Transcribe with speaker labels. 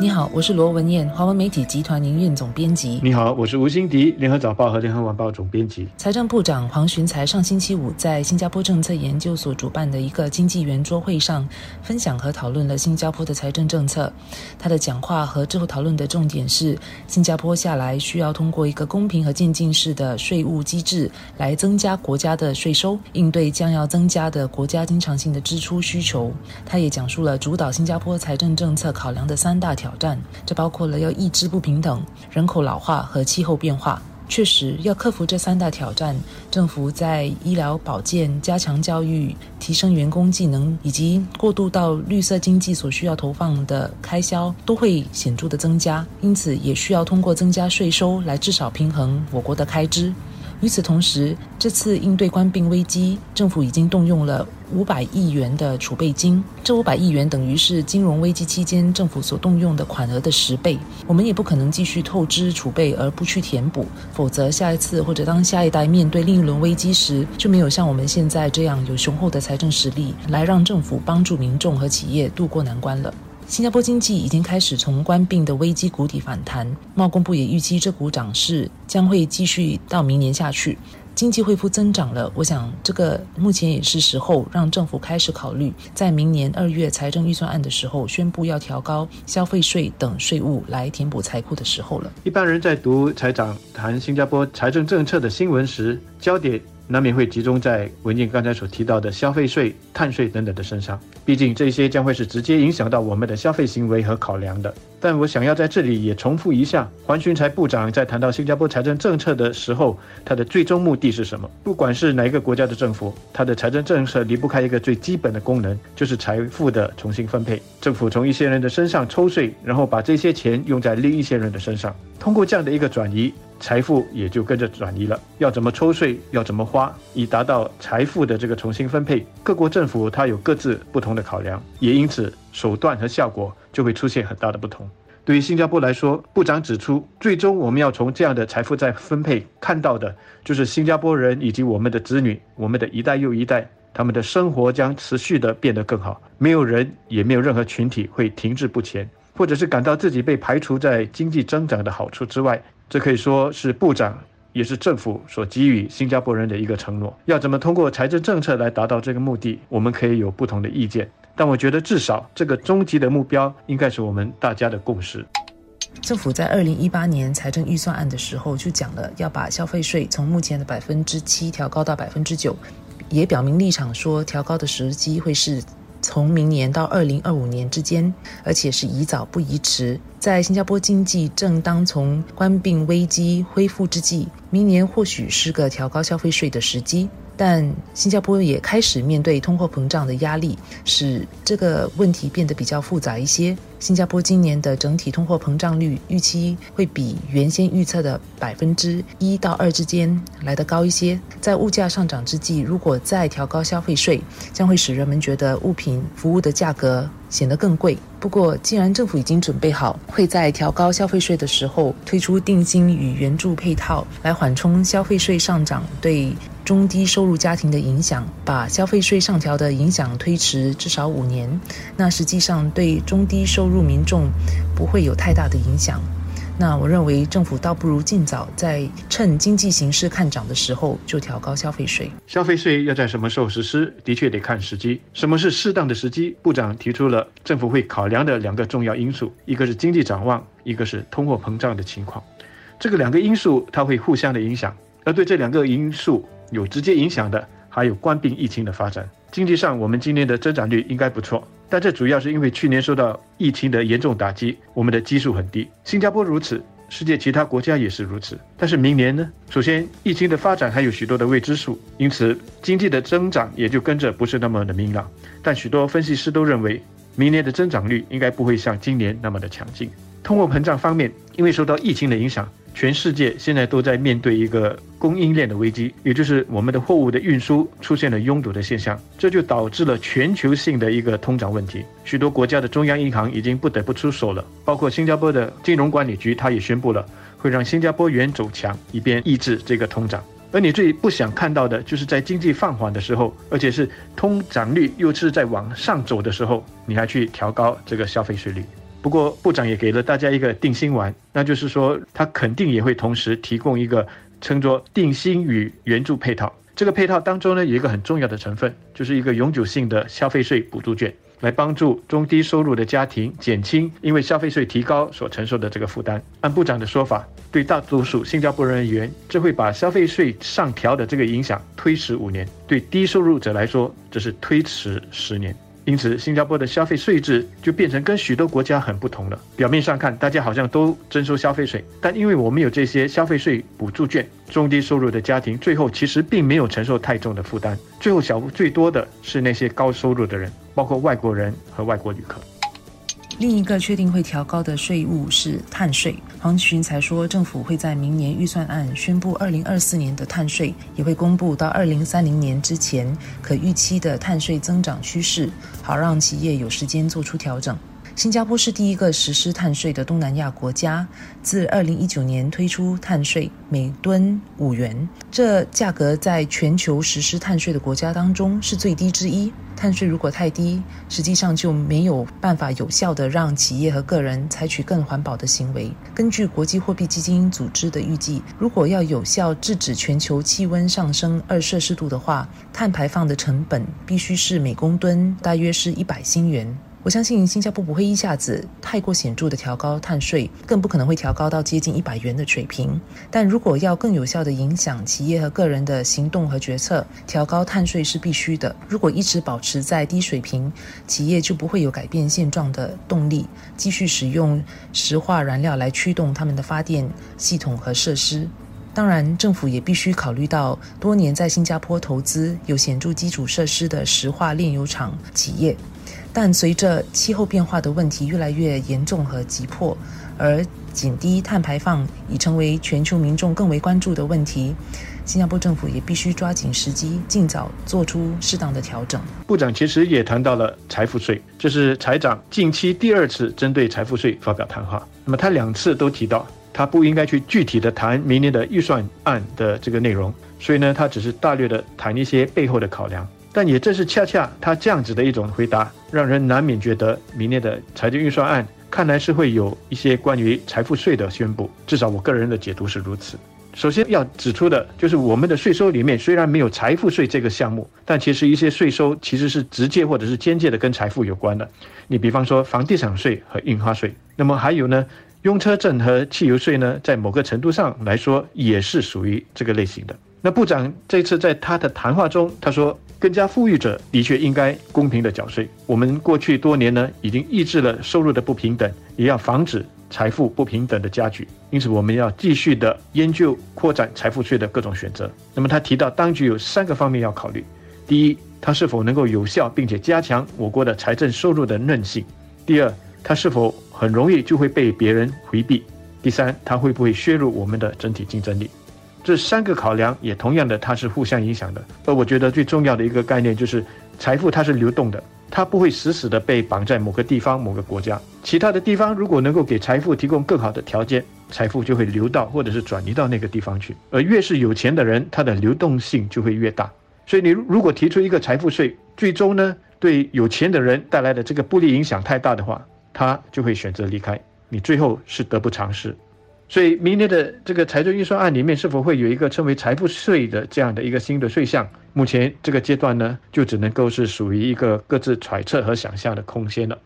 Speaker 1: 你好，我是罗文燕，华文媒体集团营运总编辑。
Speaker 2: 你好，我是吴欣迪，联合早报和联合晚报总编辑。
Speaker 1: 财政部长黄循财上星期五在新加坡政策研究所主办的一个经济圆桌会上，分享和讨论了新加坡的财政政策。他的讲话和之后讨论的重点是，新加坡下来需要通过一个公平和渐进式的税务机制来增加国家的税收，应对将要增加的国家经常性的支出需求。他也讲述了主导新加坡财政政策考量的三大大挑战，这包括了要抑制不平等、人口老化和气候变化。确实，要克服这三大挑战，政府在医疗保健、加强教育、提升员工技能以及过渡到绿色经济所需要投放的开销都会显著的增加，因此也需要通过增加税收来至少平衡我国的开支。与此同时，这次应对官病危机，政府已经动用了五百亿元的储备金。这五百亿元等于是金融危机期间政府所动用的款额的十倍。我们也不可能继续透支储备而不去填补，否则下一次或者当下一代面对另一轮危机时，就没有像我们现在这样有雄厚的财政实力来让政府帮助民众和企业渡过难关了。新加坡经济已经开始从官病的危机谷底反弹，贸工部也预期这股涨势将会继续到明年下去，经济恢复增长了。我想，这个目前也是时候让政府开始考虑，在明年二月财政预算案的时候宣布要调高消费税等税务来填补财库的时候了。
Speaker 2: 一般人在读财长谈新加坡财政政策的新闻时，焦点。难免会集中在文件刚才所提到的消费税、碳税等等的身上，毕竟这些将会是直接影响到我们的消费行为和考量的。但我想要在这里也重复一下，黄循财部长在谈到新加坡财政政策的时候，他的最终目的是什么？不管是哪一个国家的政府，他的财政政策离不开一个最基本的功能，就是财富的重新分配。政府从一些人的身上抽税，然后把这些钱用在另一些人的身上，通过这样的一个转移。财富也就跟着转移了。要怎么抽税，要怎么花，以达到财富的这个重新分配，各国政府它有各自不同的考量，也因此手段和效果就会出现很大的不同。对于新加坡来说，部长指出，最终我们要从这样的财富再分配看到的，就是新加坡人以及我们的子女，我们的一代又一代，他们的生活将持续的变得更好，没有人也没有任何群体会停滞不前，或者是感到自己被排除在经济增长的好处之外。这可以说是部长，也是政府所给予新加坡人的一个承诺。要怎么通过财政政策来达到这个目的，我们可以有不同的意见，但我觉得至少这个终极的目标应该是我们大家的共识。
Speaker 1: 政府在二零一八年财政预算案的时候就讲了，要把消费税从目前的百分之七调高到百分之九，也表明立场说调高的时机会是。从明年到二零二五年之间，而且是宜早不宜迟。在新加坡经济正当从官病危机恢复之际，明年或许是个调高消费税的时机。但新加坡也开始面对通货膨胀的压力，使这个问题变得比较复杂一些。新加坡今年的整体通货膨胀率预期会比原先预测的百分之一到二之间来得高一些。在物价上涨之际，如果再调高消费税，将会使人们觉得物品、服务的价格显得更贵。不过，既然政府已经准备好会在调高消费税的时候推出定金与援助配套，来缓冲消费税上涨对中低收入家庭的影响，把消费税上调的影响推迟至少五年，那实际上对中低收入民众不会有太大的影响，那我认为政府倒不如尽早在趁经济形势看涨的时候就调高消费税。
Speaker 2: 消费税要在什么时候实施，的确得看时机。什么是适当的时机？部长提出了政府会考量的两个重要因素，一个是经济展望，一个是通货膨胀的情况。这个两个因素它会互相的影响，而对这两个因素有直接影响的，还有冠病疫情的发展。经济上，我们今年的增长率应该不错。但这主要是因为去年受到疫情的严重打击，我们的基数很低。新加坡如此，世界其他国家也是如此。但是明年呢？首先，疫情的发展还有许多的未知数，因此经济的增长也就跟着不是那么的明朗。但许多分析师都认为，明年的增长率应该不会像今年那么的强劲。通货膨胀方面，因为受到疫情的影响。全世界现在都在面对一个供应链的危机，也就是我们的货物的运输出现了拥堵的现象，这就导致了全球性的一个通胀问题。许多国家的中央银行已经不得不出手了，包括新加坡的金融管理局，它也宣布了会让新加坡元走强，以便抑制这个通胀。而你最不想看到的就是在经济放缓的时候，而且是通胀率又是在往上走的时候，你还去调高这个消费税率。不过部长也给了大家一个定心丸，那就是说他肯定也会同时提供一个称作定心与援助配套。这个配套当中呢，有一个很重要的成分，就是一个永久性的消费税补助券。来帮助中低收入的家庭减轻因为消费税提高所承受的这个负担。按部长的说法，对大多数新加坡人而言，这会把消费税上调的这个影响推迟五年；对低收入者来说，这是推迟十年。因此，新加坡的消费税制就变成跟许多国家很不同了。表面上看，大家好像都征收消费税，但因为我们有这些消费税补助券，中低收入的家庭最后其实并没有承受太重的负担。最后小最多的是那些高收入的人，包括外国人和外国旅客。
Speaker 1: 另一个确定会调高的税务是碳税。黄群才说，政府会在明年预算案宣布二零二四年的碳税，也会公布到二零三零年之前可预期的碳税增长趋势，好让企业有时间做出调整。新加坡是第一个实施碳税的东南亚国家，自二零一九年推出碳税，每吨五元，这价格在全球实施碳税的国家当中是最低之一。碳税如果太低，实际上就没有办法有效的让企业和个人采取更环保的行为。根据国际货币基金组织的预计，如果要有效制止全球气温上升二摄氏度的话，碳排放的成本必须是每公吨大约是一百新元。我相信新加坡不会一下子太过显著的调高碳税，更不可能会调高到接近一百元的水平。但如果要更有效的影响企业和个人的行动和决策，调高碳税是必须的。如果一直保持在低水平，企业就不会有改变现状的动力，继续使用石化燃料来驱动他们的发电系统和设施。当然，政府也必须考虑到多年在新加坡投资有显著基础设施的石化炼油厂企业。但随着气候变化的问题越来越严重和急迫，而减低碳排放已成为全球民众更为关注的问题，新加坡政府也必须抓紧时机，尽早做出适当的调整。
Speaker 2: 部长其实也谈到了财富税，这是财长近期第二次针对财富税发表谈话。那么他两次都提到，他不应该去具体的谈明年的预算案的这个内容，所以呢，他只是大略的谈一些背后的考量。但也正是恰恰他这样子的一种回答，让人难免觉得明年的财政预算案看来是会有一些关于财富税的宣布。至少我个人的解读是如此。首先要指出的就是，我们的税收里面虽然没有财富税这个项目，但其实一些税收其实是直接或者是间接的跟财富有关的。你比方说房地产税和印花税，那么还有呢，用车证和汽油税呢，在某个程度上来说也是属于这个类型的。那部长这次在他的谈话中，他说。更加富裕者的确应该公平的缴税。我们过去多年呢，已经抑制了收入的不平等，也要防止财富不平等的加剧。因此，我们要继续的研究扩展财富税的各种选择。那么，他提到当局有三个方面要考虑：第一，它是否能够有效并且加强我国的财政收入的韧性；第二，它是否很容易就会被别人回避；第三，它会不会削弱我们的整体竞争力。这三个考量也同样的，它是互相影响的。而我觉得最重要的一个概念就是，财富它是流动的，它不会死死的被绑在某个地方、某个国家。其他的地方如果能够给财富提供更好的条件，财富就会流到或者是转移到那个地方去。而越是有钱的人，他的流动性就会越大。所以你如果提出一个财富税，最终呢对有钱的人带来的这个不利影响太大的话，他就会选择离开，你最后是得不偿失。所以，明年的这个财政预算案里面是否会有一个称为财富税的这样的一个新的税项？目前这个阶段呢，就只能够是属于一个各自揣测和想象的空间了。